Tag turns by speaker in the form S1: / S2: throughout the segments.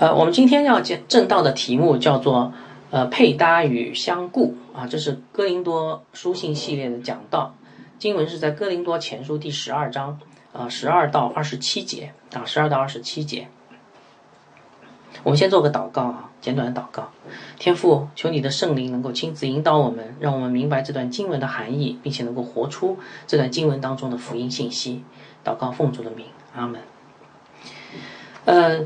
S1: 呃，我们今天要讲正道的题目叫做呃配搭与相顾啊，这是哥林多书信系列的讲道，经文是在哥林多前书第十二章啊十二到二十七节啊十二到二十七节。我们先做个祷告啊，简短的祷告。天父，求你的圣灵能够亲自引导我们，让我们明白这段经文的含义，并且能够活出这段经文当中的福音信息。祷告奉主的名，阿门。呃，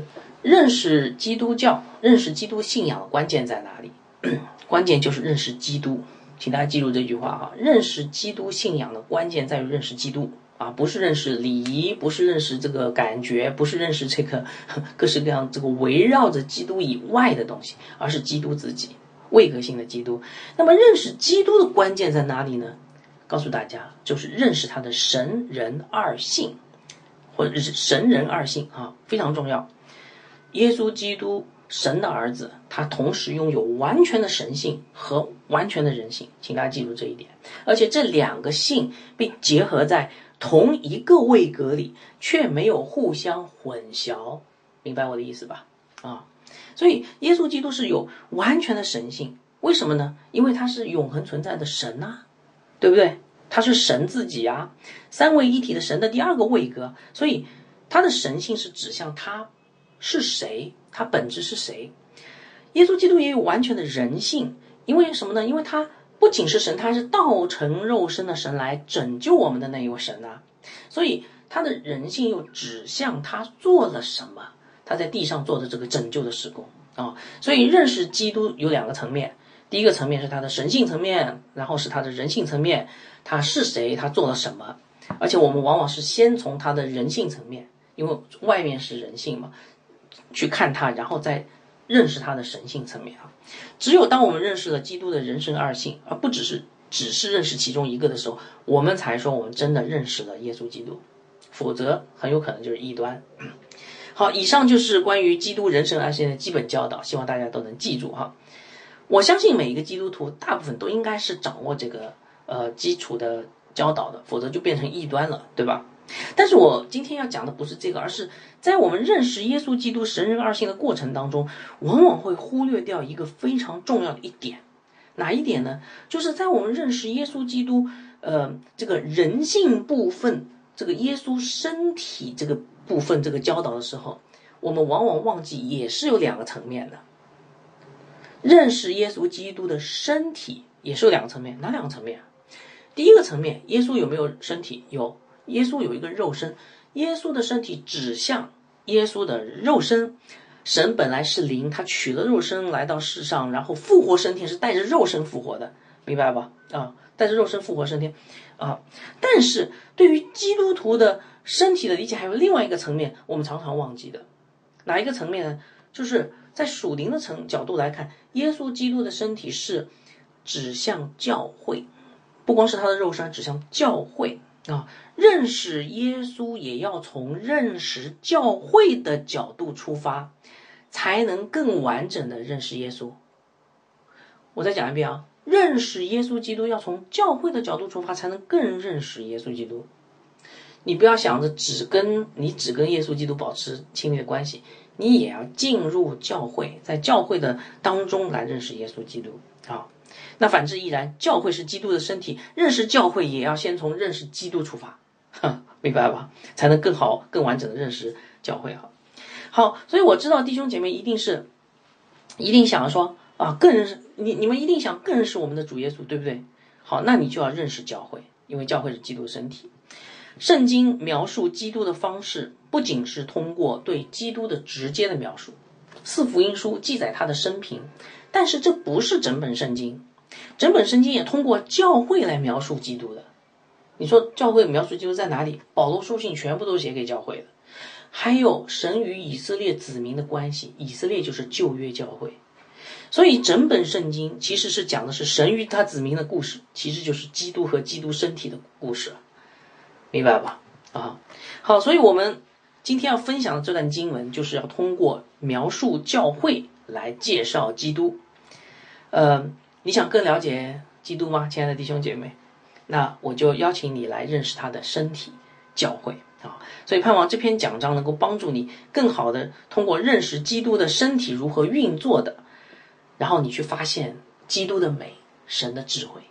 S1: 认识基督教、认识基督信仰的关键在哪里？关键就是认识基督。请大家记住这句话哈，认识基督信仰的关键在于认识基督啊，不是认识礼仪，不是认识这个感觉，不是认识这个 各式各样这个围绕着基督以外的东西，而是基督自己，位格性的基督。那么，认识基督的关键在哪里呢？告诉大家，就是认识他的神人二性，或者是神人二性啊，非常重要。耶稣基督，神的儿子，他同时拥有完全的神性和完全的人性，请大家记住这一点。而且这两个性被结合在同一个位格里，却没有互相混淆，明白我的意思吧？啊，所以耶稣基督是有完全的神性，为什么呢？因为他是永恒存在的神呐。对不对？他是神自己啊，三位一体的神的第二个位格，所以他的神性是指向他是谁，他本质是谁。耶稣基督也有完全的人性，因为什么呢？因为他不仅是神，他是道成肉身的神来拯救我们的那一位神啊，所以他的人性又指向他做了什么，他在地上做的这个拯救的施工啊。所以认识基督有两个层面。第一个层面是他的神性层面，然后是他的人性层面，他是谁，他做了什么？而且我们往往是先从他的人性层面，因为外面是人性嘛，去看他，然后再认识他的神性层面啊。只有当我们认识了基督的人生二性，而不只是只是认识其中一个的时候，我们才说我们真的认识了耶稣基督，否则很有可能就是异端。好，以上就是关于基督人生二性的基本教导，希望大家都能记住哈。我相信每一个基督徒，大部分都应该是掌握这个呃基础的教导的，否则就变成异端了，对吧？但是我今天要讲的不是这个，而是在我们认识耶稣基督神人二性的过程当中，往往会忽略掉一个非常重要的一点，哪一点呢？就是在我们认识耶稣基督呃这个人性部分，这个耶稣身体这个部分这个教导的时候，我们往往忘记也是有两个层面的。认识耶稣基督的身体也是有两个层面，哪两个层面？第一个层面，耶稣有没有身体？有，耶稣有一个肉身，耶稣的身体指向耶稣的肉身。神本来是灵，他取了肉身来到世上，然后复活升天，是带着肉身复活的，明白吧？啊，带着肉身复活升天，啊。但是对于基督徒的身体的理解，还有另外一个层面，我们常常忘记的，哪一个层面呢？就是。在属灵的层角度来看，耶稣基督的身体是指向教会，不光是他的肉身指向教会啊。认识耶稣也要从认识教会的角度出发，才能更完整的认识耶稣。我再讲一遍啊，认识耶稣基督要从教会的角度出发，才能更认识耶稣基督。你不要想着只跟你只跟耶稣基督保持亲密的关系。你也要进入教会，在教会的当中来认识耶稣基督啊。那反之亦然，教会是基督的身体，认识教会也要先从认识基督出发，明白吧？才能更好、更完整的认识教会哈。好，所以我知道弟兄姐妹一定是一定想说啊，更认识你，你们一定想更认识我们的主耶稣，对不对？好，那你就要认识教会，因为教会是基督的身体。圣经描述基督的方式，不仅是通过对基督的直接的描述，四福音书记载他的生平，但是这不是整本圣经，整本圣经也通过教会来描述基督的。你说教会描述基督在哪里？保罗书信全部都写给教会的，还有神与以色列子民的关系，以色列就是旧约教会，所以整本圣经其实是讲的是神与他子民的故事，其实就是基督和基督身体的故事。明白吧？啊，好，所以我们今天要分享的这段经文，就是要通过描述教会来介绍基督。呃，你想更了解基督吗，亲爱的弟兄姐妹？那我就邀请你来认识他的身体——教会啊。所以盼望这篇讲章能够帮助你更好的通过认识基督的身体如何运作的，然后你去发现基督的美、神的智慧。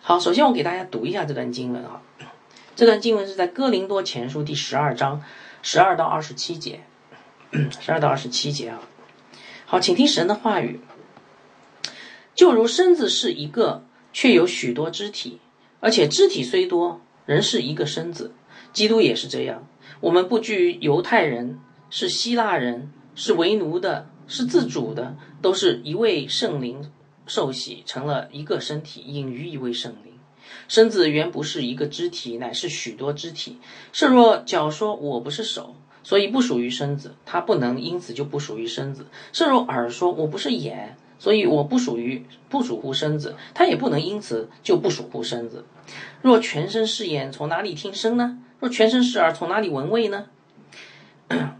S1: 好，首先我给大家读一下这段经文啊，这段经文是在哥林多前书第十二章十二到二十七节，十二到二十七节啊。好，请听神的话语。就如身子是一个，却有许多肢体，而且肢体虽多，仍是一个身子。基督也是这样。我们不拘犹太人，是希腊人，是为奴的，是自主的，都是一位圣灵。受洗成了一个身体，隐于一位圣灵。身子原不是一个肢体，乃是许多肢体。是若脚说我不是手，所以不属于身子，它不能因此就不属于身子；是若耳说我不是眼，所以我不属于不属乎身子，它也不能因此就不属乎身子。若全身是眼，从哪里听声呢？若全身是耳，从哪里闻味呢？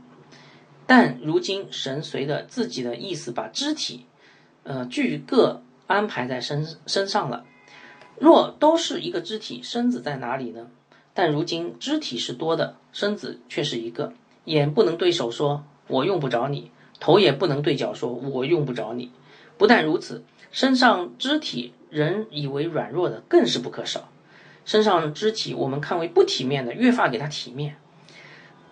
S1: 但如今神随着自己的意思，把肢体。呃，俱各安排在身身上了。若都是一个肢体，身子在哪里呢？但如今肢体是多的，身子却是一个。眼不能对手说“我用不着你”，头也不能对脚说“我用不着你”。不但如此，身上肢体人以为软弱的，更是不可少。身上肢体我们看为不体面的，越发给它体面；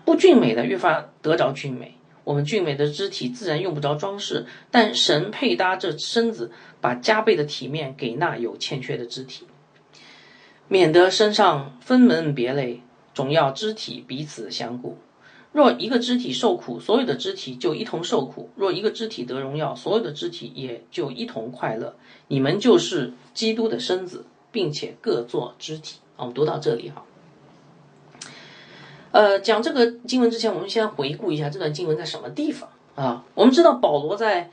S1: 不俊美的，越发得着俊美。我们俊美的肢体自然用不着装饰，但神配搭这身子，把加倍的体面给那有欠缺的肢体，免得身上分门别类，总要肢体彼此相顾。若一个肢体受苦，所有的肢体就一同受苦；若一个肢体得荣耀，所有的肢体也就一同快乐。你们就是基督的身子，并且各做肢体。我们读到这里哈。呃，讲这个经文之前，我们先回顾一下这段经文在什么地方啊？我们知道保罗在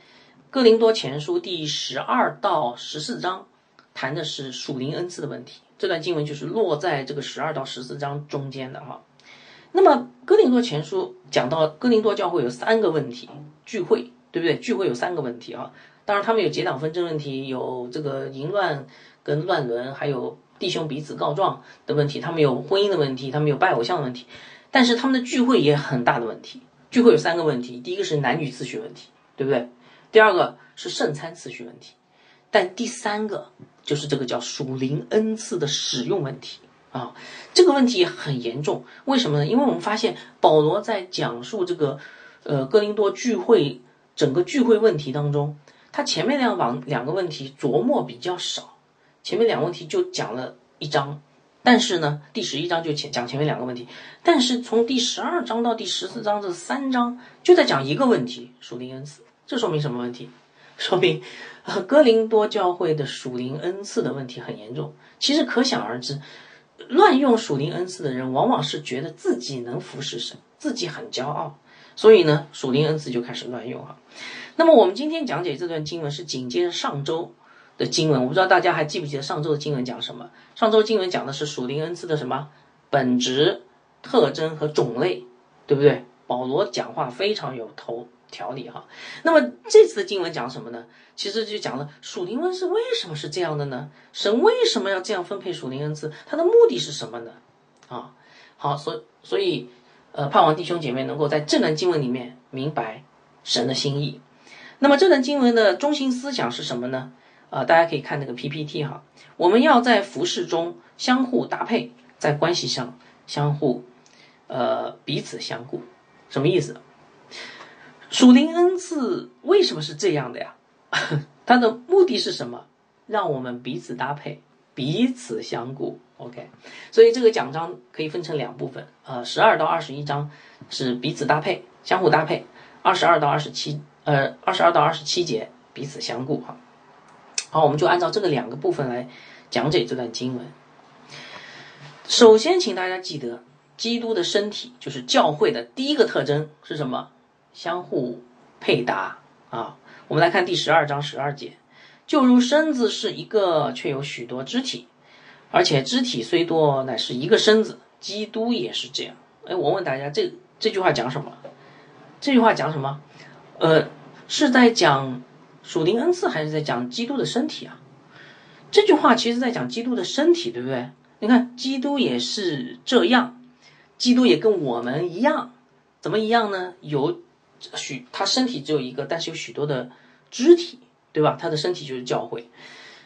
S1: 哥林多前书第十二到十四章谈的是属灵恩赐的问题，这段经文就是落在这个十二到十四章中间的哈。那么哥林多前书讲到哥林多教会有三个问题，聚会对不对？聚会有三个问题啊，当然他们有结党纷争问题，有这个淫乱跟乱伦，还有弟兄彼此告状的问题，他们有婚姻的问题，他们有拜偶像的问题。但是他们的聚会也很大的问题，聚会有三个问题，第一个是男女次序问题，对不对？第二个是圣餐次序问题，但第三个就是这个叫属灵恩赐的使用问题啊，这个问题很严重。为什么呢？因为我们发现保罗在讲述这个呃哥林多聚会整个聚会问题当中，他前面两往两个问题琢磨比较少，前面两个问题就讲了一章。但是呢，第十一章就前讲前面两个问题，但是从第十二章到第十四章这三章就在讲一个问题：属灵恩赐。这说明什么问题？说明，呃，哥林多教会的属灵恩赐的问题很严重。其实可想而知，乱用属灵恩赐的人，往往是觉得自己能服侍神，自己很骄傲，所以呢，属灵恩赐就开始乱用哈。那么我们今天讲解这段经文是紧接着上周。的经文，我不知道大家还记不记得上周的经文讲什么？上周经文讲的是属灵恩赐的什么本质、特征和种类，对不对？保罗讲话非常有头条理哈。那么这次的经文讲什么呢？其实就讲了属灵恩赐为什么是这样的呢？神为什么要这样分配属灵恩赐？它的目的是什么呢？啊，好，所所以，呃，盼望弟兄姐妹能够在这段经文里面明白神的心意。那么这段经文的中心思想是什么呢？啊，大家可以看那个 PPT 哈。我们要在服饰中相互搭配，在关系上相互，呃，彼此相顾，什么意思？属灵恩赐为什么是这样的呀？它的目的是什么？让我们彼此搭配，彼此相顾。OK，所以这个奖章可以分成两部分，呃，十二到二十一章是彼此搭配，相互搭配；二十二到二十七，呃，二十二到二十七节彼此相顾哈。好，我们就按照这个两个部分来讲解这段经文。首先，请大家记得，基督的身体就是教会的第一个特征是什么？相互配搭啊！我们来看第十二章十二节，就如身子是一个，却有许多肢体，而且肢体虽多，乃是一个身子。基督也是这样。哎，我问大家，这这句话讲什么？这句话讲什么？呃，是在讲。属灵恩赐还是在讲基督的身体啊？这句话其实在讲基督的身体，对不对？你看，基督也是这样，基督也跟我们一样，怎么一样呢？有许他身体只有一个，但是有许多的肢体，对吧？他的身体就是教会。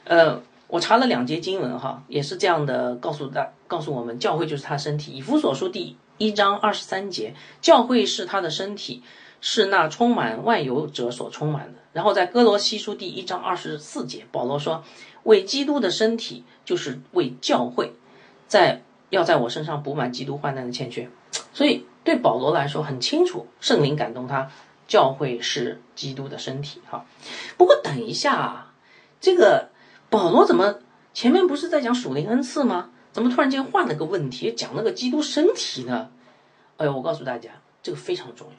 S1: 呃，我查了两节经文哈，也是这样的，告诉大告诉我们，教会就是他身体。以弗所书第一章二十三节，教会是他的身体，是那充满万有者所充满的。然后在哥罗西书第一章二十四节，保罗说，为基督的身体，就是为教会，在。要在我身上补满基督患难的欠缺，所以对保罗来说很清楚，圣灵感动他，教会是基督的身体。哈，不过等一下啊，这个保罗怎么前面不是在讲属灵恩赐吗？怎么突然间换了个问题，讲那个基督身体呢？哎呦，我告诉大家，这个非常重要。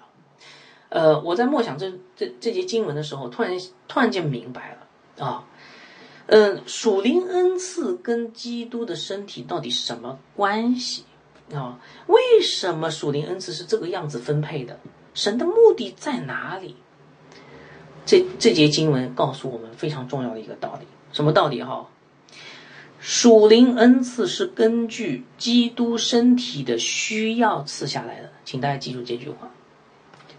S1: 呃，我在默想这这这节经文的时候，突然突然间明白了啊。嗯，属灵恩赐跟基督的身体到底什么关系啊？为什么属灵恩赐是这个样子分配的？神的目的在哪里？这这节经文告诉我们非常重要的一个道理，什么道理哈？属灵恩赐是根据基督身体的需要赐下来的，请大家记住这句话：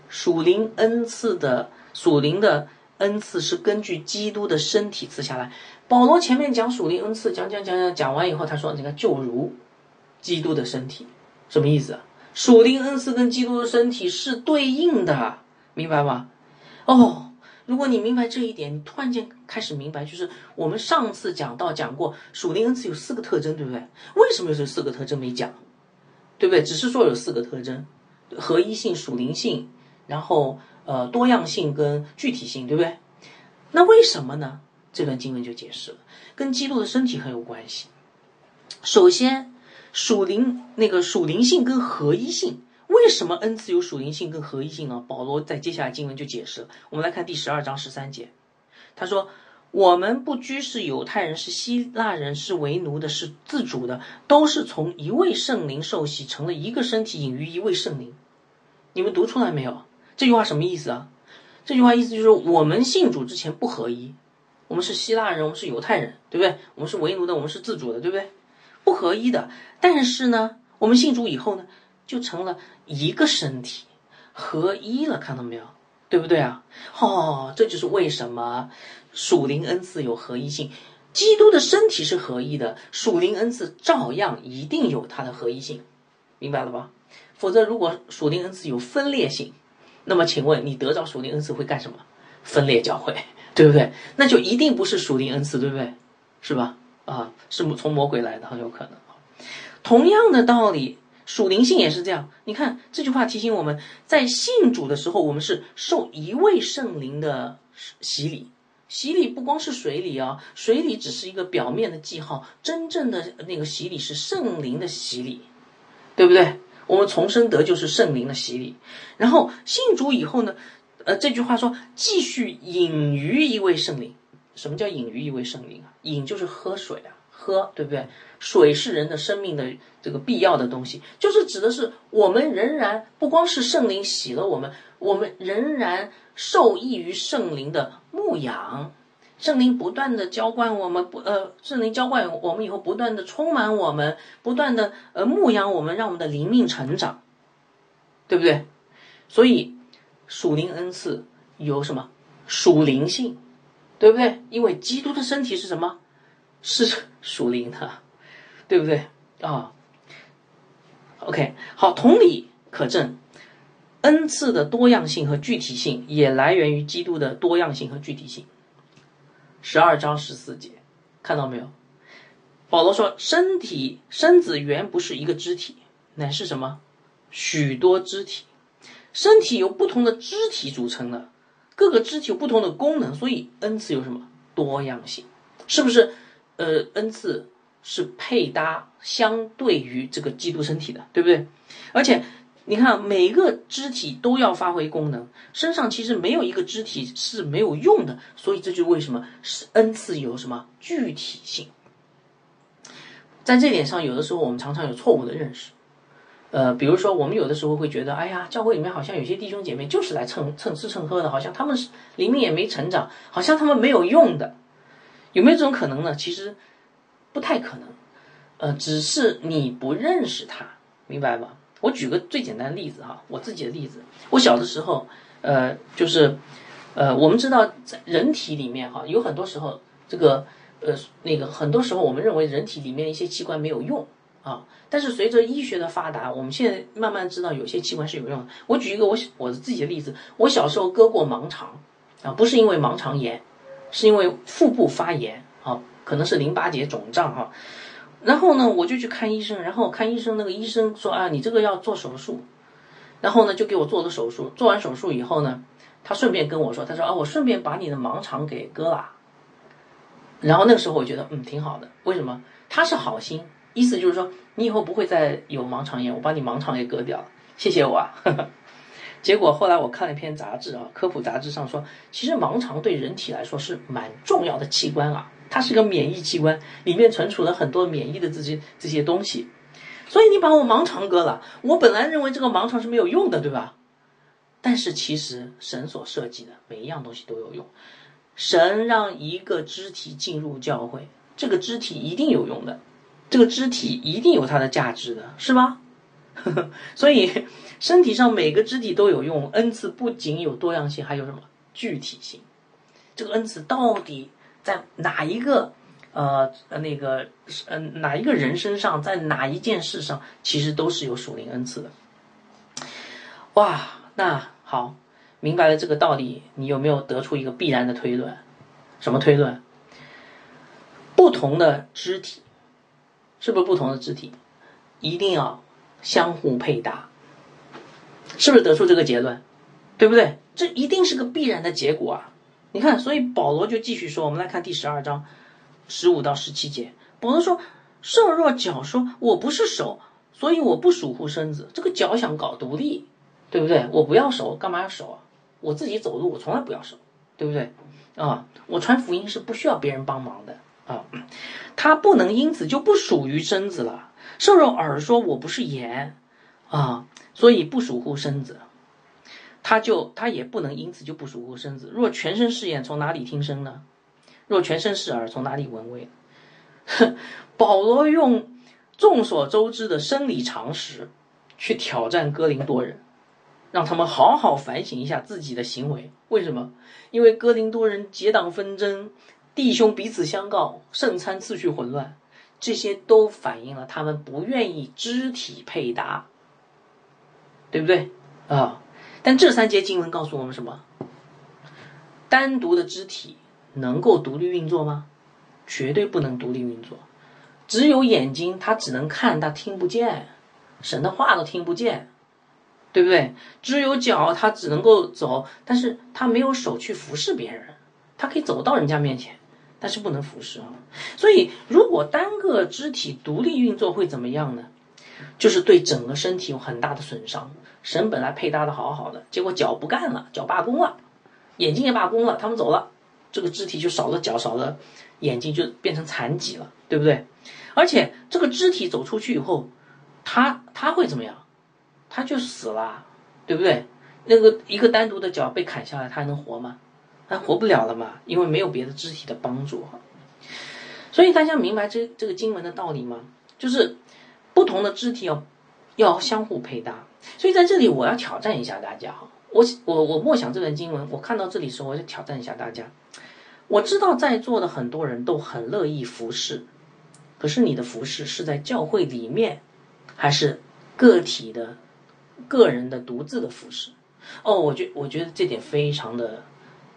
S1: 属灵恩赐的属灵的恩赐是根据基督的身体赐下来。保罗前面讲属灵恩赐，讲讲讲讲讲完以后，他说：“你看，就如基督的身体，什么意思啊？属灵恩赐跟基督的身体是对应的，明白吗？哦，如果你明白这一点，你突然间开始明白，就是我们上次讲到讲过，属灵恩赐有四个特征，对不对？为什么有这四个特征没讲？对不对？只是说有四个特征：合一性、属灵性，然后呃多样性跟具体性，对不对？那为什么呢？”这段经文就解释了，跟基督的身体很有关系。首先，属灵那个属灵性跟合一性，为什么恩赐有属灵性跟合一性呢？保罗在接下来经文就解释了。我们来看第十二章十三节，他说：“我们不拘是犹太人，是希腊人，是为奴的，是自主的，都是从一位圣灵受洗，成了一个身体，隐于一位圣灵。”你们读出来没有？这句话什么意思啊？这句话意思就是我们信主之前不合一。我们是希腊人，我们是犹太人，对不对？我们是为奴的，我们是自主的，对不对？不合一的。但是呢，我们信主以后呢，就成了一个身体，合一了，看到没有？对不对啊？哦，这就是为什么属灵恩赐有合一性。基督的身体是合一的，属灵恩赐照样一定有它的合一性，明白了吧？否则，如果属灵恩赐有分裂性，那么请问你得到属灵恩赐会干什么？分裂教会。对不对？那就一定不是属灵恩赐，对不对？是吧？啊，是从魔鬼来的，很有可能。同样的道理，属灵性也是这样。你看这句话提醒我们在信主的时候，我们是受一位圣灵的洗礼。洗礼不光是水礼啊，水礼只是一个表面的记号，真正的那个洗礼是圣灵的洗礼，对不对？我们重生得就是圣灵的洗礼，然后信主以后呢？呃，这句话说继续隐于一位圣灵，什么叫饮于一位圣灵啊？饮就是喝水啊，喝对不对？水是人的生命的这个必要的东西，就是指的是我们仍然不光是圣灵洗了我们，我们仍然受益于圣灵的牧养，圣灵不断的浇灌我们，不呃，圣灵浇灌我们以后，不断的充满我们，不断的呃牧养我们，让我们的灵命成长，对不对？所以。属灵恩赐有什么属灵性，对不对？因为基督的身体是什么？是属灵的，对不对啊？OK，好，同理可证，恩赐的多样性和具体性也来源于基督的多样性和具体性。十二章十四节，看到没有？保罗说：“身体身子原不是一个肢体，乃是什么？许多肢体。”身体由不同的肢体组成的，各个肢体有不同的功能，所以恩赐有什么多样性？是不是？呃，恩赐是配搭相对于这个基督身体的，对不对？而且你看，每个肢体都要发挥功能，身上其实没有一个肢体是没有用的，所以这就为什么是恩赐有什么具体性。在这点上，有的时候我们常常有错误的认识。呃，比如说，我们有的时候会觉得，哎呀，教会里面好像有些弟兄姐妹就是来蹭蹭吃蹭喝的，好像他们是里面也没成长，好像他们没有用的，有没有这种可能呢？其实不太可能，呃，只是你不认识他，明白吧？我举个最简单的例子哈，我自己的例子，我小的时候，呃，就是，呃，我们知道在人体里面哈，有很多时候这个，呃，那个很多时候我们认为人体里面一些器官没有用啊，但是随着医学的发达，我们现在慢慢知道有些器官是有用的。我举一个我我自己的例子，我小时候割过盲肠啊，不是因为盲肠炎，是因为腹部发炎啊，可能是淋巴结肿胀哈。然后呢，我就去看医生，然后看医生，那个医生说啊，你这个要做手术，然后呢，就给我做了手术。做完手术以后呢，他顺便跟我说，他说啊，我顺便把你的盲肠给割了。然后那个时候我觉得嗯挺好的，为什么？他是好心，意思就是说你以后不会再有盲肠炎，我把你盲肠给割掉了，谢谢我啊。结果后来我看了一篇杂志啊，科普杂志上说，其实盲肠对人体来说是蛮重要的器官啊。它是个免疫器官，里面存储了很多免疫的这些这些东西，所以你把我盲肠割了，我本来认为这个盲肠是没有用的，对吧？但是其实神所设计的每一样东西都有用，神让一个肢体进入教会，这个肢体一定有用的，这个肢体一定有它的价值的，是吧？所以身体上每个肢体都有用，恩赐不仅有多样性，还有什么具体性？这个恩赐到底？在哪一个呃那个呃哪一个人身上，在哪一件事上，其实都是有属灵恩赐的。哇，那好，明白了这个道理，你有没有得出一个必然的推论？什么推论？不同的肢体，是不是不同的肢体一定要相互配搭？是不是得出这个结论？对不对？这一定是个必然的结果啊！你看，所以保罗就继续说，我们来看第十二章十五到十七节。保罗说：“瘦弱脚说，我不是手，所以我不属乎身子。这个脚想搞独立，对不对？我不要手，干嘛要手啊？我自己走路，我从来不要手，对不对？啊，我传福音是不需要别人帮忙的啊。他不能因此就不属于身子了。瘦肉耳说，我不是眼啊，所以不属乎身子。”他就他也不能因此就不属乎身子。若全身是眼，从哪里听声呢？若全身是耳，从哪里闻味？保罗用众所周知的生理常识去挑战哥林多人，让他们好好反省一下自己的行为。为什么？因为哥林多人结党纷争，弟兄彼此相告，圣餐次序混乱，这些都反映了他们不愿意肢体配搭，对不对啊？但这三节经文告诉我们什么？单独的肢体能够独立运作吗？绝对不能独立运作。只有眼睛，它只能看，它听不见，神的话都听不见，对不对？只有脚，它只能够走，但是它没有手去服侍别人，它可以走到人家面前，但是不能服侍啊。所以，如果单个肢体独立运作会怎么样呢？就是对整个身体有很大的损伤。神本来配搭的好好的，结果脚不干了，脚罢工了，眼睛也罢工了，他们走了，这个肢体就少了脚，少了眼睛，就变成残疾了，对不对？而且这个肢体走出去以后，他他会怎么样？他就死了，对不对？那个一个单独的脚被砍下来，他还能活吗？他活不了了嘛，因为没有别的肢体的帮助哈。所以大家明白这这个经文的道理吗？就是不同的肢体要要相互配搭。所以在这里，我要挑战一下大家哈，我我我默想这段经文，我看到这里时候，我就挑战一下大家。我知道在座的很多人都很乐意服侍，可是你的服侍是在教会里面，还是个体的、个人的独自的服侍？哦，我觉我觉得这点非常的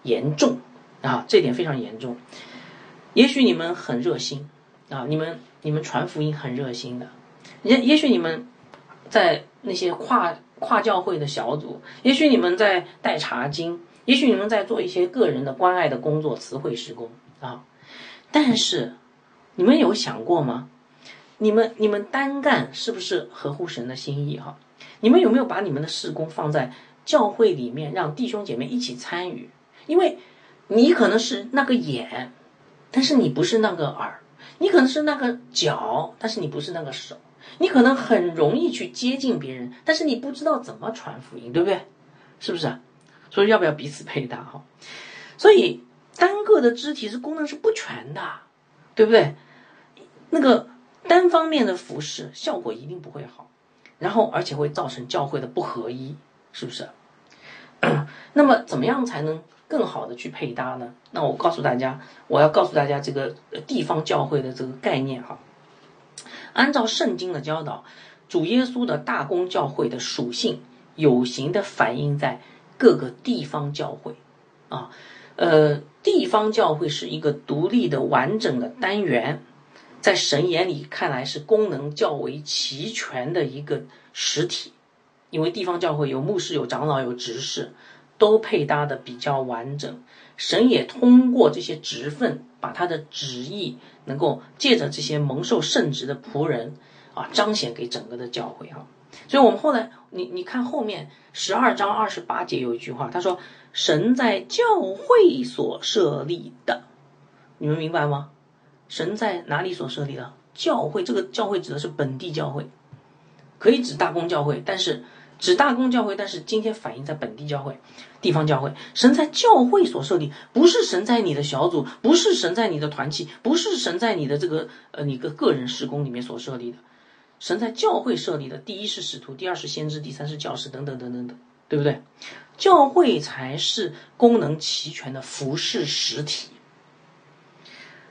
S1: 严重啊，这点非常严重。也许你们很热心啊，你们你们传福音很热心的，也也许你们在。那些跨跨教会的小组，也许你们在带查经，也许你们在做一些个人的关爱的工作，词汇施工啊。但是，你们有想过吗？你们你们单干是不是合乎神的心意哈？你们有没有把你们的事工放在教会里面，让弟兄姐妹一起参与？因为，你可能是那个眼，但是你不是那个耳；你可能是那个脚，但是你不是那个手。你可能很容易去接近别人，但是你不知道怎么传福音，对不对？是不是？所以要不要彼此配搭哈？所以单个的肢体是功能是不全的，对不对？那个单方面的服饰效果一定不会好。然后而且会造成教会的不合一，是不是？那么怎么样才能更好的去配搭呢？那我告诉大家，我要告诉大家这个地方教会的这个概念哈。按照圣经的教导，主耶稣的大公教会的属性有形的反映在各个地方教会啊，呃，地方教会是一个独立的完整的单元，在神眼里看来是功能较为齐全的一个实体，因为地方教会有牧师、有长老、有执事。都配搭的比较完整，神也通过这些职分，把他的旨意能够借着这些蒙受圣职的仆人啊，彰显给整个的教会啊。所以，我们后来你你看后面十二章二十八节有一句话，他说：“神在教会所设立的，你们明白吗？神在哪里所设立的？教会这个教会指的是本地教会，可以指大公教会，但是。”指大公教会，但是今天反映在本地教会、地方教会。神在教会所设立，不是神在你的小组，不是神在你的团契，不是神在你的这个呃你个个人施工里面所设立的。神在教会设立的，第一是使徒，第二是先知，第三是教师，等等等等等，对不对？教会才是功能齐全的服饰实体。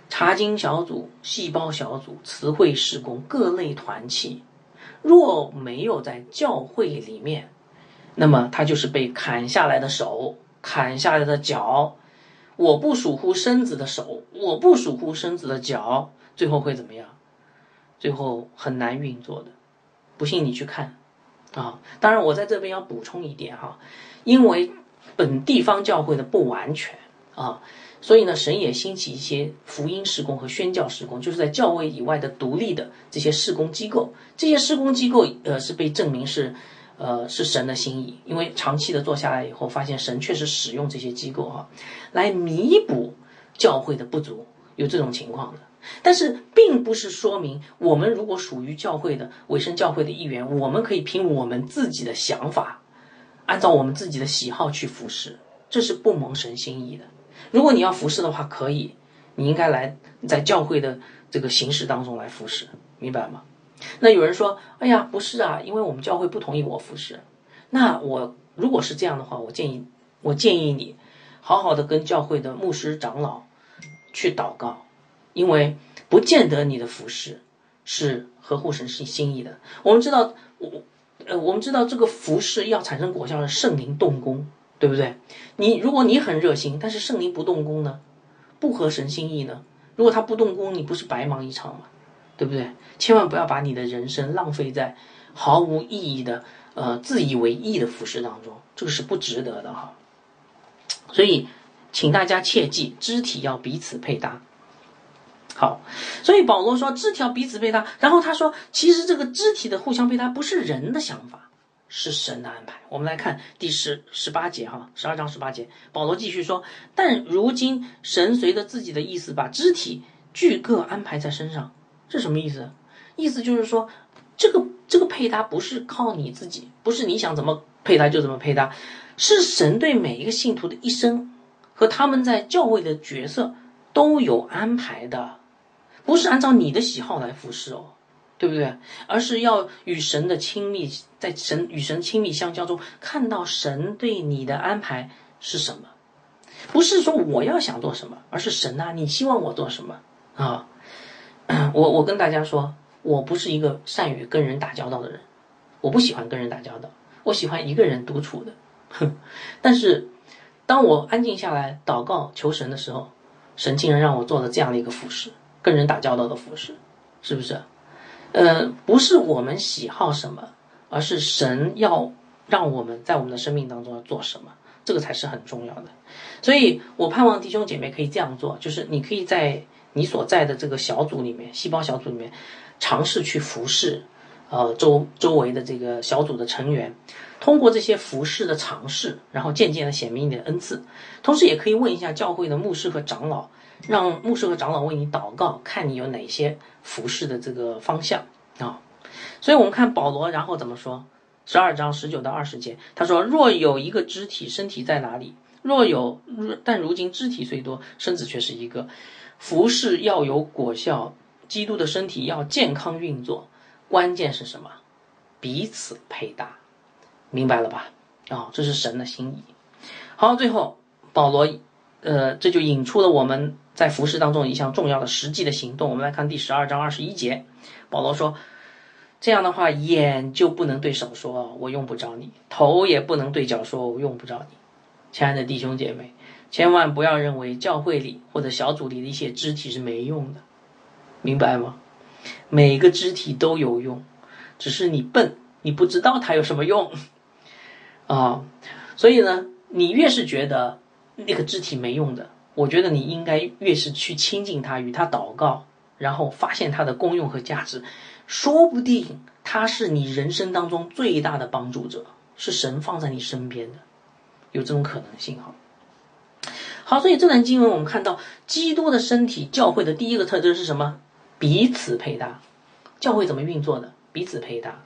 S1: 查经小组、细胞小组、词汇施工、各类团契。若没有在教会里面，那么他就是被砍下来的手，砍下来的脚。我不属乎身子的手，我不属乎身子的脚，最后会怎么样？最后很难运作的。不信你去看啊！当然，我在这边要补充一点哈，因为本地方教会的不完全啊。所以呢，神也兴起一些福音施工和宣教施工，就是在教会以外的独立的这些施工机构。这些施工机构，呃，是被证明是，呃，是神的心意。因为长期的做下来以后，发现神确实使用这些机构哈，来弥补教会的不足，有这种情况的。但是，并不是说明我们如果属于教会的委身教会的一员，我们可以凭我们自己的想法，按照我们自己的喜好去服侍，这是不蒙神心意的。如果你要服侍的话，可以，你应该来在教会的这个形式当中来服侍，明白吗？那有人说，哎呀，不是啊，因为我们教会不同意我服侍。那我如果是这样的话，我建议，我建议你好好的跟教会的牧师长老去祷告，因为不见得你的服侍是合乎神心心意的。我们知道，我呃，我们知道这个服侍要产生果效的圣灵动工。对不对？你如果你很热心，但是圣灵不动工呢，不合神心意呢？如果他不动工，你不是白忙一场吗？对不对？千万不要把你的人生浪费在毫无意义的呃自以为意的服饰当中，这个是不值得的哈。所以，请大家切记，肢体要彼此配搭。好，所以保罗说肢体要彼此配搭，然后他说，其实这个肢体的互相配搭不是人的想法。是神的安排。我们来看第十十八节哈，十二章十八节，保罗继续说：“但如今神随着自己的意思，把肢体俱各安排在身上，这什么意思？意思就是说，这个这个配搭不是靠你自己，不是你想怎么配搭就怎么配搭，是神对每一个信徒的一生和他们在教会的角色都有安排的，不是按照你的喜好来服侍哦。”对不对？而是要与神的亲密，在神与神亲密相交中，看到神对你的安排是什么？不是说我要想做什么，而是神啊，你希望我做什么啊？我我跟大家说，我不是一个善于跟人打交道的人，我不喜欢跟人打交道，我喜欢一个人独处的。哼 但是，当我安静下来祷告求神的时候，神竟然让我做了这样的一个服饰，跟人打交道的服饰，是不是？呃，不是我们喜好什么，而是神要让我们在我们的生命当中要做什么，这个才是很重要的。所以我盼望弟兄姐妹可以这样做，就是你可以在你所在的这个小组里面，细胞小组里面，尝试去服侍，呃，周周围的这个小组的成员，通过这些服侍的尝试，然后渐渐的显明你的恩赐。同时，也可以问一下教会的牧师和长老。让牧师和长老为你祷告，看你有哪些服饰的这个方向啊。所以，我们看保罗，然后怎么说？十二章十九到二十节，他说：“若有一个肢体，身体在哪里？若有，但如今肢体虽多，身子却是一个。服饰要有果效，基督的身体要健康运作。关键是什么？彼此配搭，明白了吧？啊，这是神的心意。好，最后保罗，呃，这就引出了我们在服饰当中一项重要的实际的行动。我们来看第十二章二十一节，保罗说：“这样的话，眼就不能对手说‘我用不着你’，头也不能对脚说‘我用不着你’。”亲爱的弟兄姐妹，千万不要认为教会里或者小组里的一些肢体是没用的，明白吗？每个肢体都有用，只是你笨，你不知道它有什么用啊。所以呢，你越是觉得那个肢体没用的，我觉得你应该越是去亲近它，与它祷告，然后发现它的功用和价值。说不定它是你人生当中最大的帮助者，是神放在你身边的。有这种可能性哈。好，所以这段经文我们看到，基督的身体教会的第一个特征是什么？彼此配搭。教会怎么运作的？彼此配搭。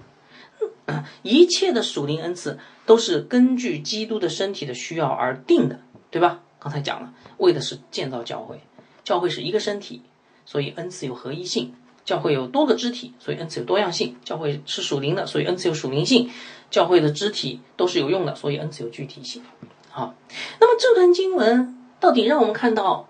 S1: 一切的属灵恩赐都是根据基督的身体的需要而定的，对吧？刚才讲了，为的是建造教会。教会是一个身体，所以恩赐有合一性。教会有多个肢体，所以恩赐有多样性。教会是属灵的，所以恩赐有属灵性。教会的肢体都是有用的，所以恩赐有具体性。好，那么这段经文到底让我们看到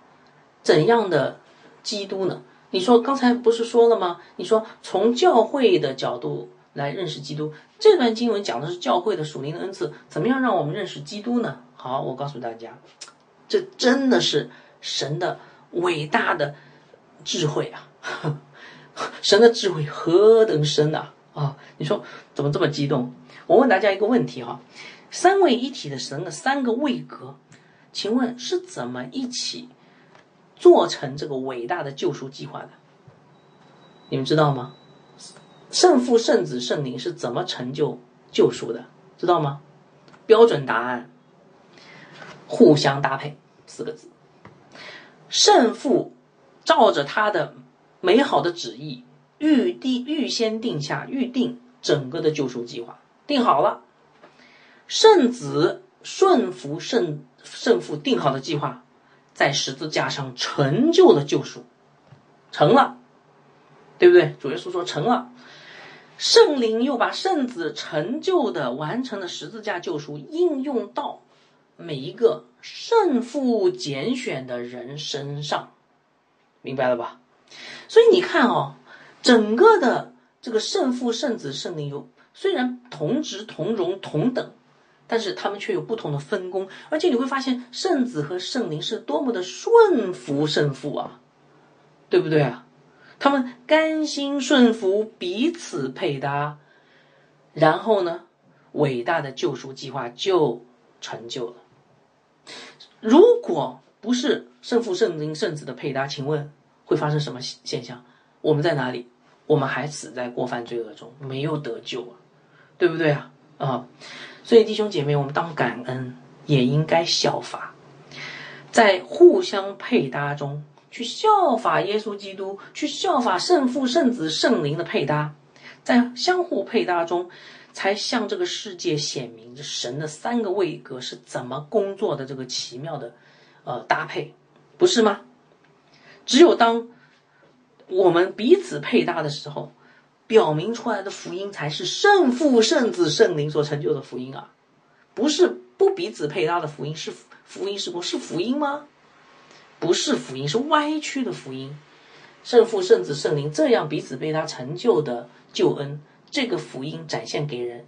S1: 怎样的基督呢？你说刚才不是说了吗？你说从教会的角度来认识基督，这段经文讲的是教会的属灵的恩赐，怎么样让我们认识基督呢？好，我告诉大家，这真的是神的伟大的智慧啊！神的智慧何等深呐！啊，你说怎么这么激动？我问大家一个问题哈：三位一体的神的三个位格，请问是怎么一起做成这个伟大的救赎计划的？你们知道吗？圣父、圣子、圣灵是怎么成就救赎的？知道吗？标准答案：互相搭配四个字。圣父照着他的。美好的旨意预定、预先定下、预定整个的救赎计划定好了，圣子顺服圣圣父定好的计划，在十字架上成就了救赎，成了，对不对？主耶稣说成了，圣灵又把圣子成就的完成了十字架救赎应用到每一个圣父拣选的人身上，明白了吧？所以你看哦，整个的这个圣父、圣子、圣灵有虽然同职、同荣、同等，但是他们却有不同的分工。而且你会发现，圣子和圣灵是多么的顺服圣父啊，对不对啊？他们甘心顺服，彼此配搭，然后呢，伟大的救赎计划就成就了。如果不是圣父、圣灵、圣子的配搭，请问？会发生什么现象？我们在哪里？我们还死在过犯罪恶中，没有得救啊，对不对啊？啊，所以弟兄姐妹，我们当感恩，也应该效法，在互相配搭中去效法耶稣基督，去效法圣父、圣子、圣灵的配搭，在相互配搭中，才向这个世界显明这神的三个位格是怎么工作的这个奇妙的呃搭配，不是吗？只有当我们彼此配搭的时候，表明出来的福音才是圣父、圣子、圣灵所成就的福音啊！不是不彼此配搭的福音，是福音是不？是福音吗？不是福音，是歪曲的福音。圣父、圣子、圣灵这样彼此配搭成就的救恩，这个福音展现给人，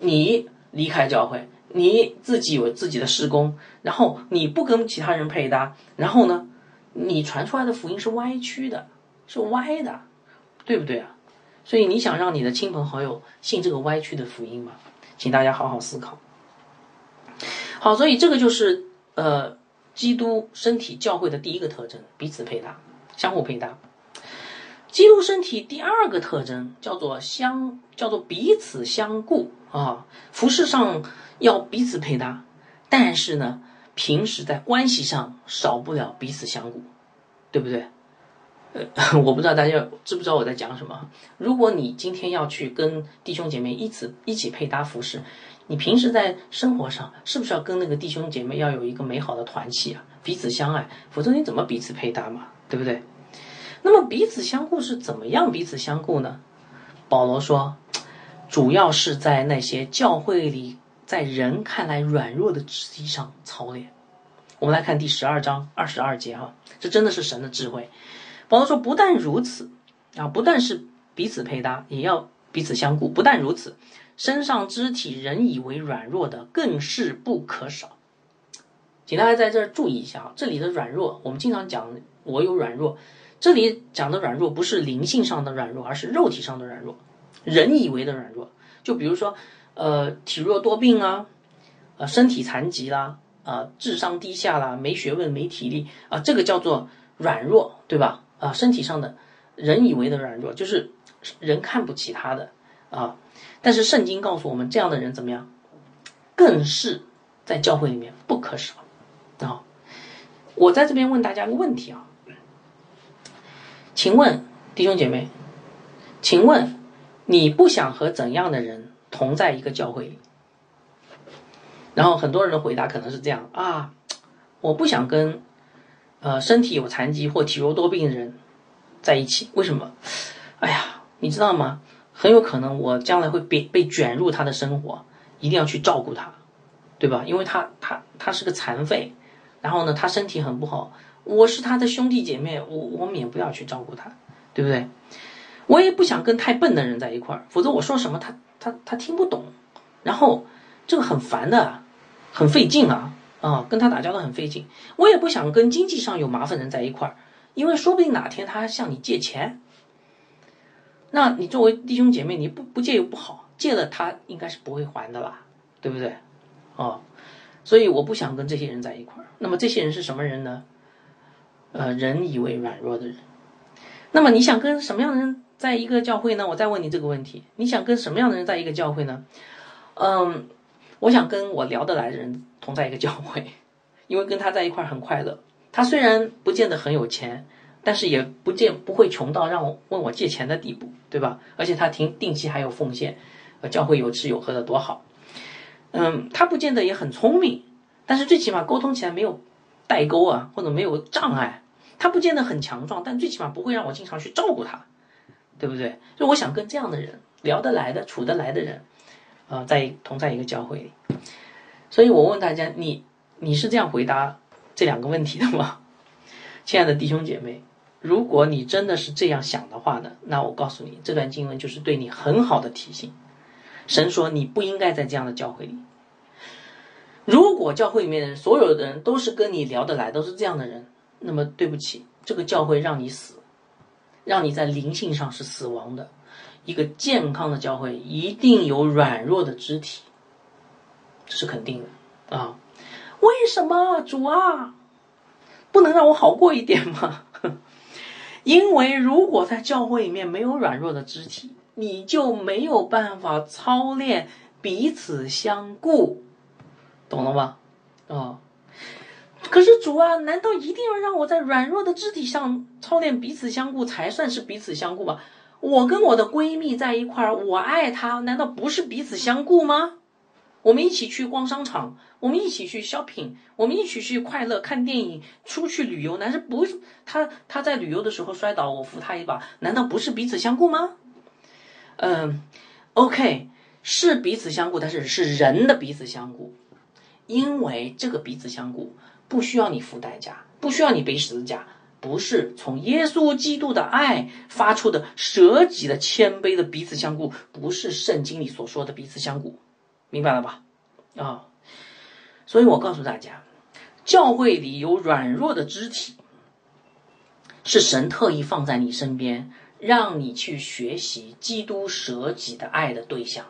S1: 你离开教会，你自己有自己的施工，然后你不跟其他人配搭，然后呢？你传出来的福音是歪曲的，是歪的，对不对啊？所以你想让你的亲朋好友信这个歪曲的福音吗？请大家好好思考。好，所以这个就是呃，基督身体教会的第一个特征，彼此配搭，相互配搭。基督身体第二个特征叫做相，叫做彼此相顾啊。服饰上要彼此配搭，但是呢？平时在关系上少不了彼此相顾，对不对？呃，我不知道大家知不知道我在讲什么。如果你今天要去跟弟兄姐妹一起一起配搭服饰，你平时在生活上是不是要跟那个弟兄姐妹要有一个美好的团契啊？彼此相爱，否则你怎么彼此配搭嘛？对不对？那么彼此相顾是怎么样彼此相顾呢？保罗说，主要是在那些教会里在人看来软弱的肢体上操练。我们来看第十二章二十二节哈，这真的是神的智慧。保罗说，不但如此啊，不但是彼此配搭，也要彼此相顾。不但如此，身上肢体人以为软弱的，更是不可少。请大家在这儿注意一下啊，这里的软弱，我们经常讲我有软弱，这里讲的软弱不是灵性上的软弱，而是肉体上的软弱。人以为的软弱，就比如说，呃，体弱多病啊，呃，身体残疾啦，啊，智商低下啦，没学问、没体力啊，这个叫做软弱，对吧？啊，身体上的人以为的软弱，就是人看不起他的啊。但是圣经告诉我们，这样的人怎么样？更是在教会里面不可少啊。我在这边问大家个问题啊，请问弟兄姐妹，请问？你不想和怎样的人同在一个教会里？然后很多人的回答可能是这样啊，我不想跟呃身体有残疾或体弱多病的人在一起。为什么？哎呀，你知道吗？很有可能我将来会被被卷入他的生活，一定要去照顾他，对吧？因为他他他是个残废，然后呢，他身体很不好，我是他的兄弟姐妹，我我免不要去照顾他，对不对？我也不想跟太笨的人在一块儿，否则我说什么他他他听不懂，然后这个很烦的，很费劲啊啊，跟他打交道很费劲。我也不想跟经济上有麻烦人在一块儿，因为说不定哪天他向你借钱，那你作为弟兄姐妹，你不不借又不好，借了他应该是不会还的啦，对不对？哦，所以我不想跟这些人在一块儿。那么这些人是什么人呢？呃，人以为软弱的人。那么你想跟什么样的人？在一个教会呢，我再问你这个问题：你想跟什么样的人在一个教会呢？嗯，我想跟我聊得来的人同在一个教会，因为跟他在一块很快乐。他虽然不见得很有钱，但是也不见不会穷到让我问我借钱的地步，对吧？而且他定定期还有奉献，呃，教会有吃有喝的多好。嗯，他不见得也很聪明，但是最起码沟通起来没有代沟啊，或者没有障碍。他不见得很强壮，但最起码不会让我经常去照顾他。对不对？就我想跟这样的人聊得来的、处得来的人，啊，在同在一个教会里。所以我问大家，你你是这样回答这两个问题的吗？亲爱的弟兄姐妹，如果你真的是这样想的话呢，那我告诉你，这段经文就是对你很好的提醒。神说你不应该在这样的教会里。如果教会里面的人所有的人都是跟你聊得来，都是这样的人，那么对不起，这个教会让你死。让你在灵性上是死亡的，一个健康的教会一定有软弱的肢体，这是肯定的啊！为什么主啊，不能让我好过一点吗？因为如果在教会里面没有软弱的肢体，你就没有办法操练彼此相顾，懂了吗？啊！可是主啊，难道一定要让我在软弱的肢体上操练彼此相顾才算是彼此相顾吗？我跟我的闺蜜在一块儿，我爱她，难道不是彼此相顾吗？我们一起去逛商场，我们一起去 shopping，我们一起去快乐看电影，出去旅游，难道不是她她在旅游的时候摔倒，我扶她一把，难道不是彼此相顾吗？嗯，OK，是彼此相顾，但是是人的彼此相顾，因为这个彼此相顾。不需要你付代价，不需要你背十字架，不是从耶稣基督的爱发出的舍己的谦卑的彼此相顾，不是圣经里所说的彼此相顾，明白了吧？啊，所以我告诉大家，教会里有软弱的肢体，是神特意放在你身边，让你去学习基督舍己的爱的对象。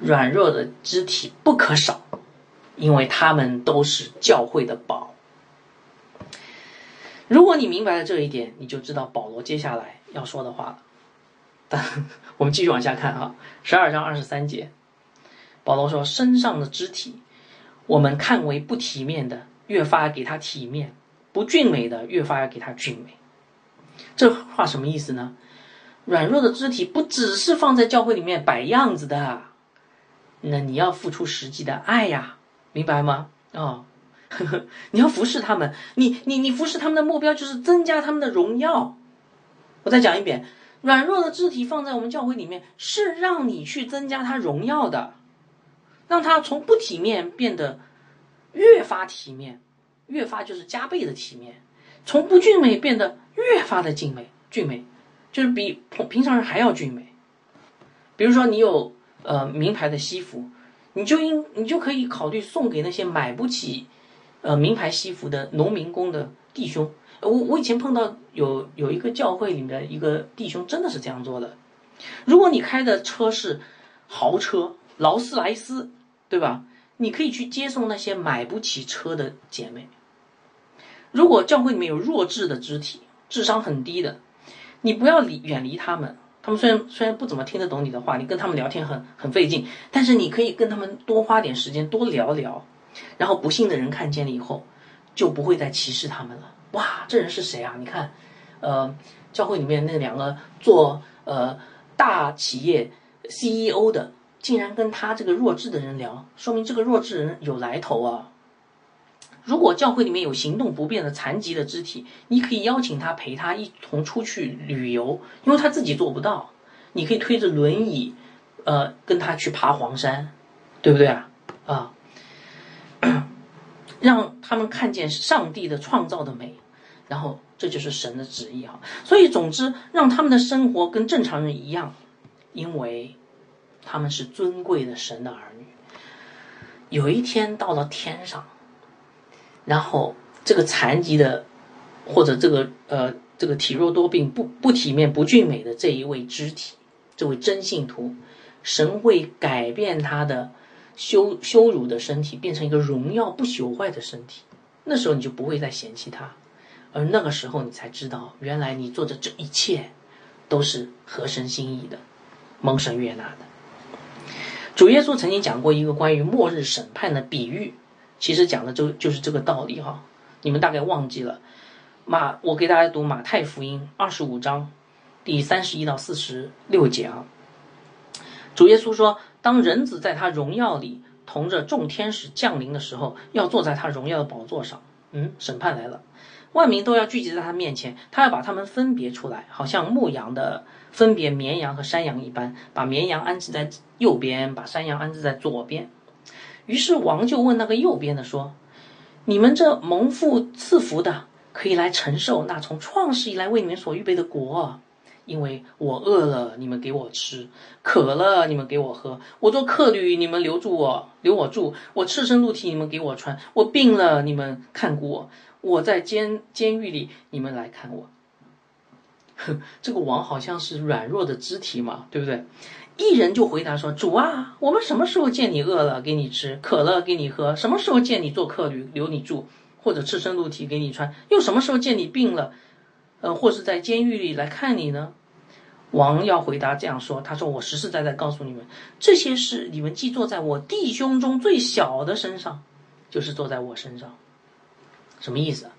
S1: 软弱的肢体不可少。因为他们都是教会的宝。如果你明白了这一点，你就知道保罗接下来要说的话了。但我们继续往下看啊，十二章二十三节，保罗说：“身上的肢体，我们看为不体面的，越发给他体面；不俊美的，越发要给他俊美。”这话什么意思呢？软弱的肢体不只是放在教会里面摆样子的，那你要付出实际的爱呀。明白吗？啊，你要服侍他们，你你你服侍他们的目标就是增加他们的荣耀。我再讲一遍，软弱的肢体放在我们教会里面，是让你去增加他荣耀的，让他从不体面变得越发体面，越发就是加倍的体面，从不俊美变得越发的俊美，俊美就是比平平常人还要俊美。比如说你有呃名牌的西服，你就应你就可以考虑送给那些买不起呃名牌西服的农民工的弟兄。我我以前碰到有有一个教会里面的一个弟兄，真的是这样做的。如果你开的车是豪车劳斯莱斯，对吧？你可以去接送那些买不起车的姐妹。如果教会里面有弱智的肢体，智商很低的，你不要离远离他们。他们虽然虽然不怎么听得懂你的话，你跟他们聊天很很费劲，但是你可以跟他们多花点时间多聊聊，然后不幸的人看见了以后，就不会再歧视他们了。哇，这人是谁啊？你看，呃，教会里面那两个做呃大企业 CEO 的，竟然跟他这个弱智的人聊，说明这个弱智人有来头啊。如果教会里面有行动不便的残疾的肢体，你可以邀请他陪他一同出去旅游，因为他自己做不到，你可以推着轮椅，呃，跟他去爬黄山，对不对啊？啊。让他们看见上帝的创造的美，然后这就是神的旨意哈。所以总之，让他们的生活跟正常人一样，因为他们是尊贵的神的儿女。有一天到了天上，然后这个残疾的或者这个呃这个体弱多病、不不体面、不俊美的这一位肢体，这位真信徒，神会改变他的。羞羞辱的身体变成一个荣耀不朽坏的身体，那时候你就不会再嫌弃他，而那个时候你才知道，原来你做的这一切都是合神心意的，蒙神悦纳的。主耶稣曾经讲过一个关于末日审判的比喻，其实讲的就就是这个道理哈。你们大概忘记了马，我给大家读马太福音二十五章第三十一到四十六节啊。主耶稣说。当人子在他荣耀里同着众天使降临的时候，要坐在他荣耀的宝座上。嗯，审判来了，万民都要聚集在他面前，他要把他们分别出来，好像牧羊的分别绵羊和山羊一般，把绵羊安置在右边，把山羊安置在左边。于是王就问那个右边的说：“你们这蒙父赐福的，可以来承受那从创世以来为你们所预备的国。”因为我饿了，你们给我吃；渴了，你们给我喝；我做客旅，你们留住我，留我住；我赤身露体，你们给我穿；我病了，你们看顾我；我在监监狱里，你们来看我。这个王好像是软弱的肢体嘛，对不对？一人就回答说：“主啊，我们什么时候见你饿了给你吃，渴了给你喝？什么时候见你做客旅留你住，或者赤身露体给你穿？又什么时候见你病了，呃，或是在监狱里来看你呢？”王要回答这样说：“他说我实实在在告诉你们，这些事你们既坐在我弟兄中最小的身上，就是坐在我身上。什么意思？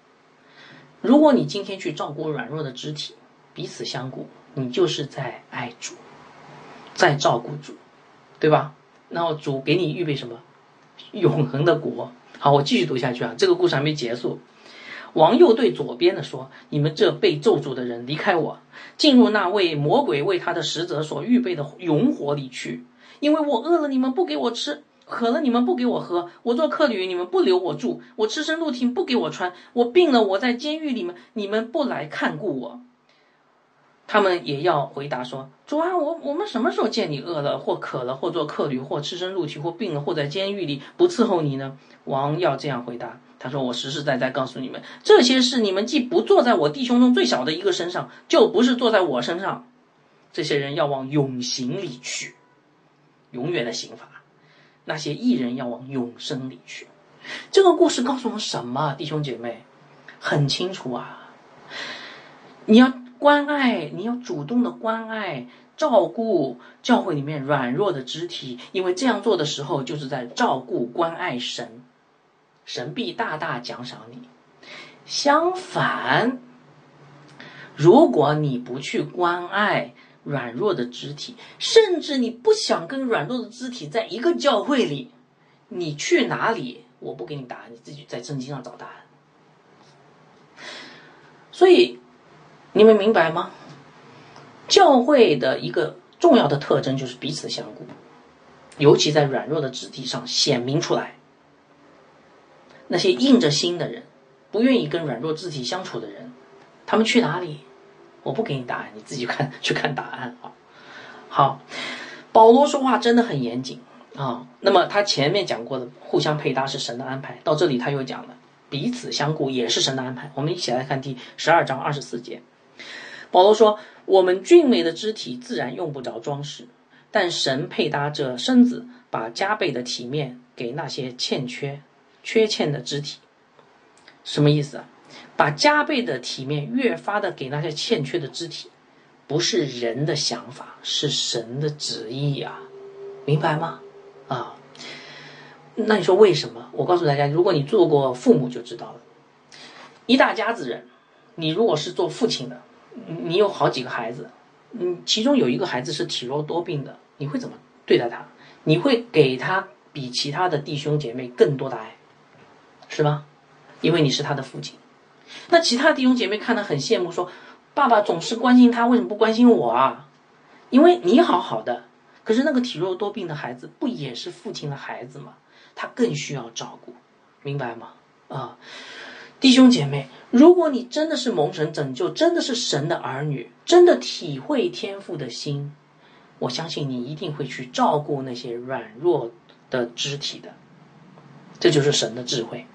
S1: 如果你今天去照顾软弱的肢体，彼此相顾，你就是在爱主，在照顾主，对吧？然后主给你预备什么？永恒的国。好，我继续读下去啊，这个故事还没结束。”王又对左边的说：“你们这被咒诅的人，离开我，进入那位魔鬼为他的使者所预备的永火里去。因为我饿了，你们不给我吃；渴了，你们不给我喝；我做客旅，你们不留我住；我赤身露体，不给我穿；我病了，我在监狱里面，你们不来看顾我。”他们也要回答说：“主啊，我我们什么时候见你饿了，或渴了，或做客旅，或赤身露体，或病了，或在监狱里不伺候你呢？”王要这样回答。他说：“我实实在在告诉你们，这些事你们既不坐在我弟兄中最小的一个身上，就不是坐在我身上。这些人要往永刑里去，永远的刑罚；那些艺人要往永生里去。这个故事告诉我们什么？弟兄姐妹，很清楚啊！你要关爱，你要主动的关爱、照顾教会里面软弱的肢体，因为这样做的时候，就是在照顾、关爱神。”神必大大奖赏你。相反，如果你不去关爱软弱的肢体，甚至你不想跟软弱的肢体在一个教会里，你去哪里？我不给你答案，你自己在圣经上找答案。所以，你们明白吗？教会的一个重要的特征就是彼此相顾，尤其在软弱的肢体上显明出来。那些硬着心的人，不愿意跟软弱肢体相处的人，他们去哪里？我不给你答案，你自己看 去看答案啊。好，保罗说话真的很严谨啊。那么他前面讲过的互相配搭是神的安排，到这里他又讲了彼此相顾也是神的安排。我们一起来看第十二章二十四节，保罗说：“我们俊美的肢体自然用不着装饰，但神配搭这身子，把加倍的体面给那些欠缺。”缺欠的肢体，什么意思啊？把加倍的体面越发的给那些欠缺的肢体，不是人的想法，是神的旨意呀，明白吗？啊，那你说为什么？我告诉大家，如果你做过父母就知道了。一大家子人，你如果是做父亲的，你有好几个孩子，嗯，其中有一个孩子是体弱多病的，你会怎么对待他？你会给他比其他的弟兄姐妹更多的爱？是吧？因为你是他的父亲，那其他弟兄姐妹看得很羡慕，说：“爸爸总是关心他，为什么不关心我啊？”因为你好好的，可是那个体弱多病的孩子不也是父亲的孩子吗？他更需要照顾，明白吗？啊，弟兄姐妹，如果你真的是蒙神拯救，真的是神的儿女，真的体会天父的心，我相信你一定会去照顾那些软弱的肢体的，这就是神的智慧。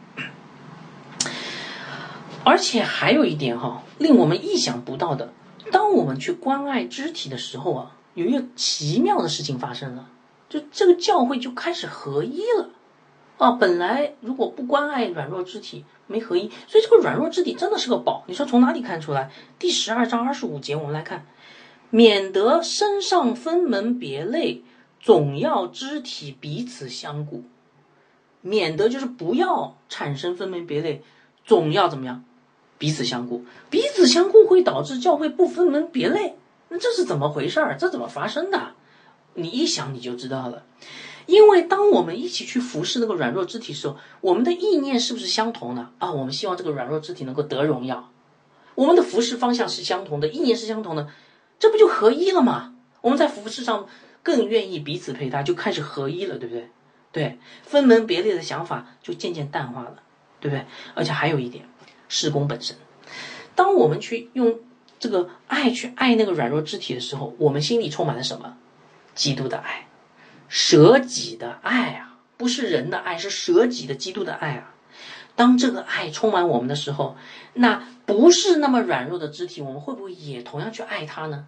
S1: 而且还有一点哈，令我们意想不到的，当我们去关爱肢体的时候啊，有一个奇妙的事情发生了，就这个教会就开始合一了，啊，本来如果不关爱软弱肢体，没合一，所以这个软弱肢体真的是个宝。你说从哪里看出来？第十二章二十五节，我们来看，免得身上分门别类，总要肢体彼此相顾，免得就是不要产生分门别类，总要怎么样？彼此相顾，彼此相顾会导致教会不分门别类，那这是怎么回事儿？这怎么发生的？你一想你就知道了。因为当我们一起去服侍那个软弱肢体时候，我们的意念是不是相同的啊？我们希望这个软弱肢体能够得荣耀，我们的服侍方向是相同的，意念是相同的，这不就合一了吗？我们在服侍上更愿意彼此配搭，就开始合一了，对不对？对，分门别类的想法就渐渐淡化了，对不对？而且还有一点。施工本身，当我们去用这个爱去爱那个软弱肢体的时候，我们心里充满了什么？基督的爱，舍己的爱啊，不是人的爱，是舍己的基督的爱啊。当这个爱充满我们的时候，那不是那么软弱的肢体，我们会不会也同样去爱他呢？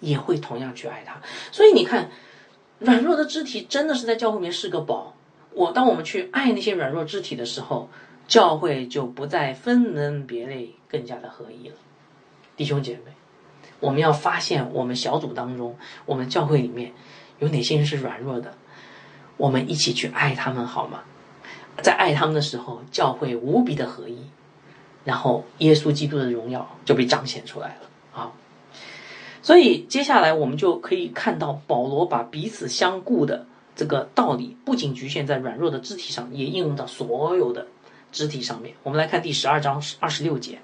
S1: 也会同样去爱他。所以你看，软弱的肢体真的是在教会里面是个宝。我当我们去爱那些软弱肢体的时候。教会就不再分门别类，更加的合一了。弟兄姐妹，我们要发现我们小组当中，我们教会里面有哪些人是软弱的，我们一起去爱他们，好吗？在爱他们的时候，教会无比的合一，然后耶稣基督的荣耀就被彰显出来了啊！所以接下来我们就可以看到，保罗把彼此相顾的这个道理，不仅局限在软弱的肢体上，也应用到所有的。肢体上面，我们来看第十二章二十六节，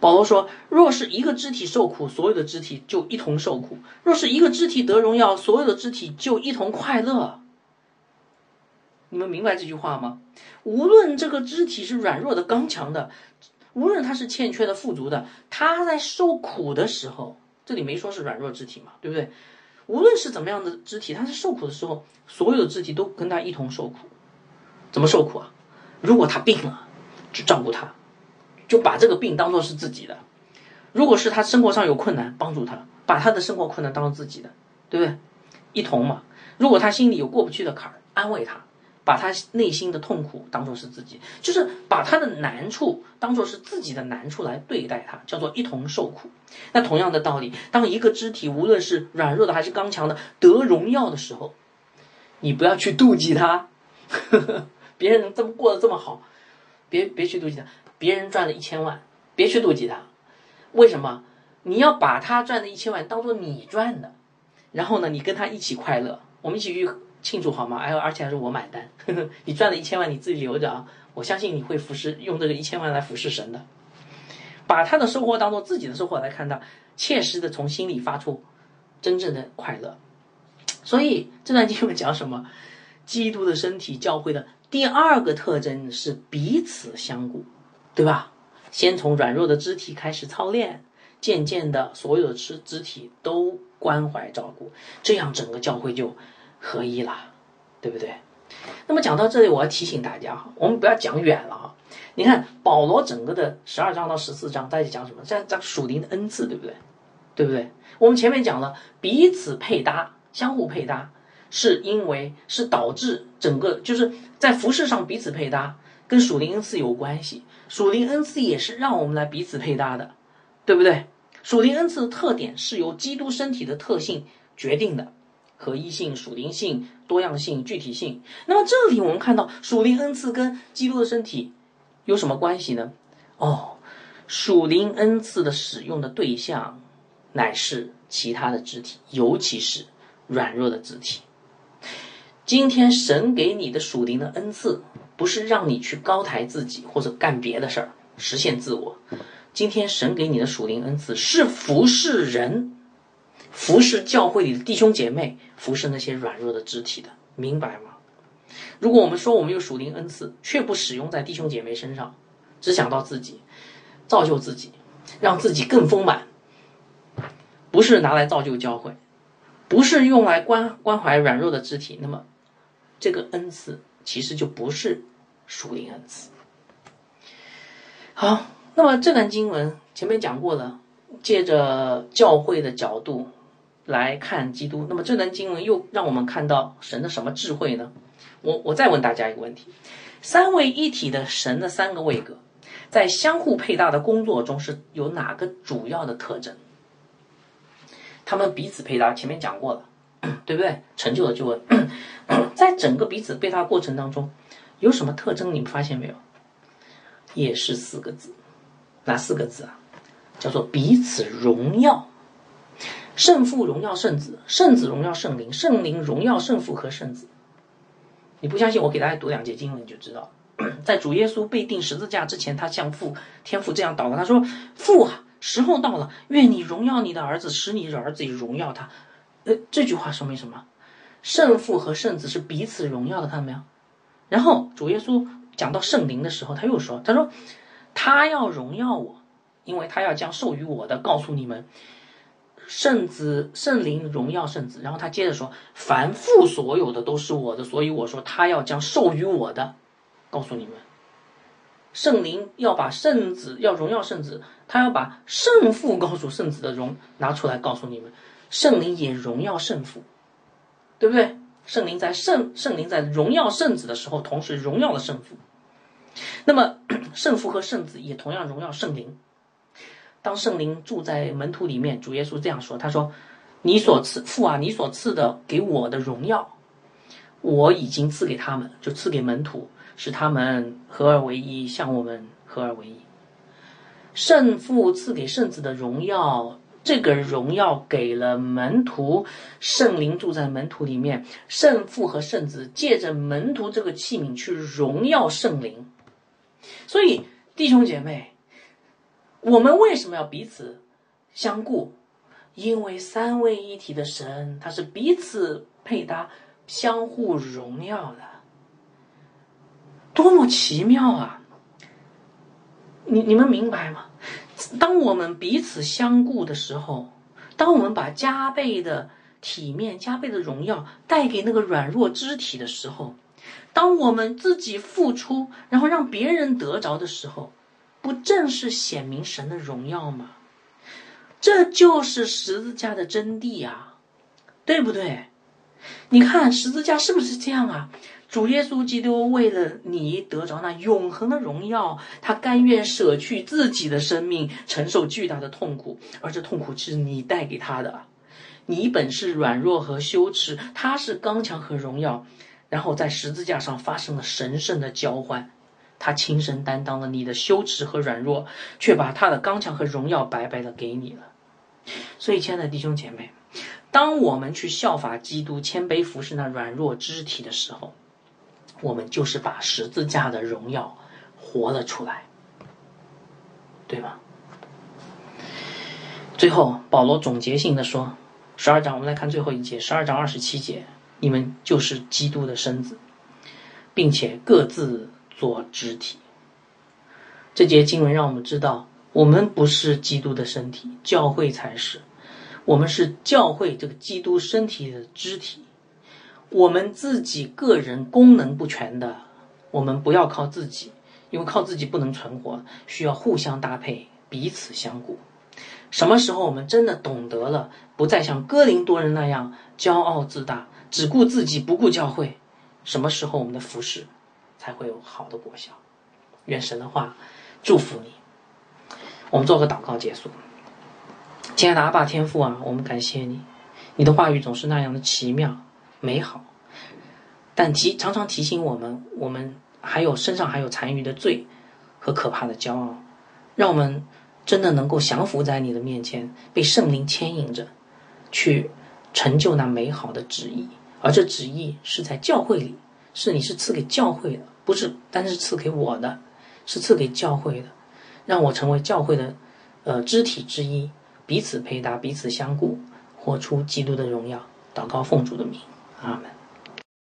S1: 保罗说：“若是一个肢体受苦，所有的肢体就一同受苦；若是一个肢体得荣耀，所有的肢体就一同快乐。”你们明白这句话吗？无论这个肢体是软弱的、刚强的，无论他是欠缺的、富足的，他在受苦的时候，这里没说是软弱肢体嘛，对不对？无论是怎么样的肢体，他在受苦的时候，所有的肢体都跟他一同受苦。怎么受苦啊？如果他病了，就照顾他，就把这个病当做是自己的；如果是他生活上有困难，帮助他，把他的生活困难当做自己的，对不对？一同嘛。如果他心里有过不去的坎儿，安慰他，把他内心的痛苦当做是自己，就是把他的难处当做是自己的难处来对待他，叫做一同受苦。那同样的道理，当一个肢体无论是软弱的还是刚强的得荣耀的时候，你不要去妒忌他。呵 呵别人能这么过得这么好，别别去妒忌他。别人赚了一千万，别去妒忌他。为什么？你要把他赚的一千万当做你赚的，然后呢，你跟他一起快乐，我们一起去庆祝好吗？哎，而且还是我买单。呵 呵你赚了一千万，你自己留着啊！我相信你会服侍，用这个一千万来服侍神的。把他的收获当做自己的收获来看待，切实的从心里发出真正的快乐。所以这段经文讲什么？基督的身体教会的第二个特征是彼此相顾，对吧？先从软弱的肢体开始操练，渐渐的，所有的肢肢体都关怀照顾，这样整个教会就合一了，对不对？那么讲到这里，我要提醒大家我们不要讲远了啊！你看保罗整个的十二章到十四章，在讲什么？在讲属灵的恩赐，对不对？对不对？我们前面讲了彼此配搭，相互配搭，是因为是导致整个就是在服饰上彼此配搭，跟属灵恩赐有关系。属灵恩赐也是让我们来彼此配搭的，对不对？属灵恩赐的特点是由基督身体的特性决定的，合一性、属灵性、多样性、具体性。那么这里我们看到属灵恩赐跟基督的身体有什么关系呢？哦，属灵恩赐的使用的对象乃是其他的肢体，尤其是软弱的肢体。今天神给你的属灵的恩赐。不是让你去高抬自己或者干别的事儿实现自我。今天神给你的属灵恩赐是服侍人，服侍教会里的弟兄姐妹，服侍那些软弱的肢体的，明白吗？如果我们说我们有属灵恩赐，却不使用在弟兄姐妹身上，只想到自己，造就自己，让自己更丰满，不是拿来造就教会，不是用来关关怀软弱的肢体，那么这个恩赐其实就不是。属灵恩赐。好，那么这段经文前面讲过了，借着教会的角度来看基督，那么这段经文又让我们看到神的什么智慧呢？我我再问大家一个问题：三位一体的神的三个位格，在相互配搭的工作中是有哪个主要的特征？他们彼此配搭，前面讲过了，对不对？成就了救恩，在整个彼此配搭过程当中。有什么特征？你们发现没有？也是四个字，哪四个字啊？叫做彼此荣耀，圣父荣耀圣子，圣子荣耀圣灵，圣灵荣耀圣父和圣子。你不相信？我给大家读两节经文，你就知道。在主耶稣被钉十字架之前，他向父天父这样祷告，他说：“父啊，时候到了，愿你荣耀你的儿子，使你的儿子也荣耀他。”这句话说明什么？圣父和圣子是彼此荣耀的，看到没有？然后主耶稣讲到圣灵的时候，他又说：“他说他要荣耀我，因为他要将授予我的告诉你们。圣子圣灵荣耀圣子。然后他接着说：凡父所有的都是我的，所以我说他要将授予我的告诉你们。圣灵要把圣子要荣耀圣子，他要把圣父告诉圣子的荣拿出来告诉你们。圣灵也荣耀圣父，对不对？”圣灵在圣圣灵在荣耀圣子的时候，同时荣耀了圣父。那么 圣父和圣子也同样荣耀圣灵。当圣灵住在门徒里面，主耶稣这样说：“他说，你所赐父啊，你所赐的给我的荣耀，我已经赐给他们，就赐给门徒，使他们合而为一，像我们合而为一。圣父赐给圣子的荣耀。”这个荣耀给了门徒，圣灵住在门徒里面，圣父和圣子借着门徒这个器皿去荣耀圣灵。所以弟兄姐妹，我们为什么要彼此相顾？因为三位一体的神，他是彼此配搭、相互荣耀的，多么奇妙啊！你你们明白吗？当我们彼此相顾的时候，当我们把加倍的体面、加倍的荣耀带给那个软弱肢体的时候，当我们自己付出，然后让别人得着的时候，不正是显明神的荣耀吗？这就是十字架的真谛啊，对不对？你看十字架是不是这样啊？主耶稣基督为了你得着那永恒的荣耀，他甘愿舍去自己的生命，承受巨大的痛苦，而这痛苦是你带给他的。你本是软弱和羞耻，他是刚强和荣耀，然后在十字架上发生了神圣的交换，他亲身担当了你的羞耻和软弱，却把他的刚强和荣耀白白的给你了。所以，亲爱的弟兄姐妹，当我们去效法基督，谦卑服侍那软弱肢体的时候，我们就是把十字架的荣耀活了出来，对吗？最后，保罗总结性的说：“十二章，我们来看最后一节，十二章二十七节，你们就是基督的身子，并且各自做肢体。”这节经文让我们知道，我们不是基督的身体，教会才是。我们是教会这个基督身体的肢体。我们自己个人功能不全的，我们不要靠自己，因为靠自己不能存活，需要互相搭配，彼此相顾。什么时候我们真的懂得了，不再像哥林多人那样骄傲自大，只顾自己不顾教会？什么时候我们的服饰才会有好的果效？愿神的话祝福你。我们做个祷告结束。亲爱的阿爸天父啊，我们感谢你，你的话语总是那样的奇妙美好，但提常常提醒我们，我们还有身上还有残余的罪和可怕的骄傲，让我们。真的能够降服在你的面前，被圣灵牵引着，去成就那美好的旨意。而这旨意是在教会里，是你是赐给教会的，不是单是赐给我的，是赐给教会的，让我成为教会的呃肢体之一，彼此配搭，彼此相顾，活出基督的荣耀。祷告奉主的名，阿门。